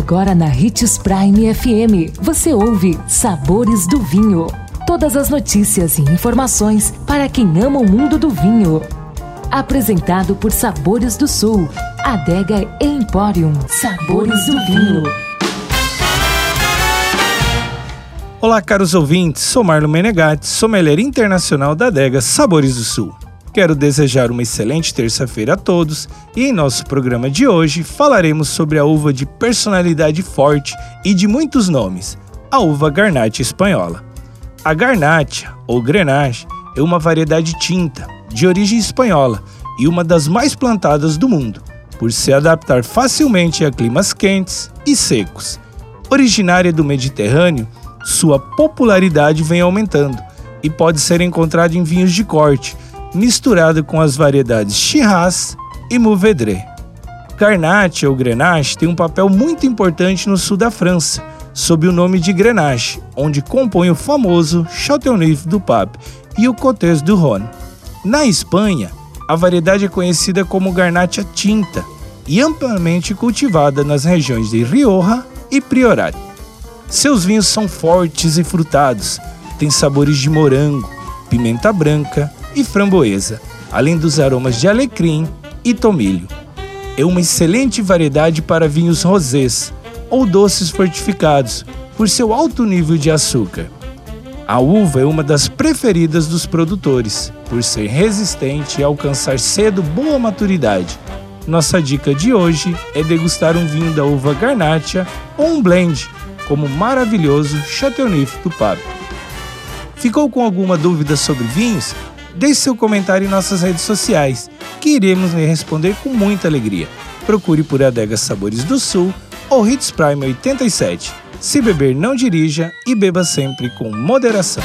Agora na Ritz Prime FM, você ouve Sabores do Vinho. Todas as notícias e informações para quem ama o mundo do vinho. Apresentado por Sabores do Sul, Adega Emporium. Sabores do Vinho. Olá, caros ouvintes. Sou Marlon Menegatti, sommelier internacional da Adega Sabores do Sul. Quero desejar uma excelente terça-feira a todos e em nosso programa de hoje falaremos sobre a uva de personalidade forte e de muitos nomes, a uva Garnacha espanhola. A Garnacha, ou Grenache, é uma variedade tinta, de origem espanhola e uma das mais plantadas do mundo, por se adaptar facilmente a climas quentes e secos. Originária do Mediterrâneo, sua popularidade vem aumentando e pode ser encontrada em vinhos de corte, misturado com as variedades Shiraz e Mourvedre. Garnache ou Grenache tem um papel muito importante no sul da França, sob o nome de Grenache, onde compõe o famoso Chateauneuf du Pape e o Côtes du Rhône. Na Espanha, a variedade é conhecida como Garnacha tinta e amplamente cultivada nas regiões de Rioja e Priorat. Seus vinhos são fortes e frutados, têm sabores de morango, pimenta branca, e framboesa, além dos aromas de alecrim e tomilho. É uma excelente variedade para vinhos rosés ou doces fortificados, por seu alto nível de açúcar. A uva é uma das preferidas dos produtores, por ser resistente e alcançar cedo boa maturidade. Nossa dica de hoje é degustar um vinho da uva Garnacha ou um blend, como o maravilhoso Chateauneuf do Pape. Ficou com alguma dúvida sobre vinhos? Deixe seu comentário em nossas redes sociais, que iremos lhe responder com muita alegria. Procure por Adega Sabores do Sul ou Hits Prime 87. Se beber, não dirija e beba sempre com moderação.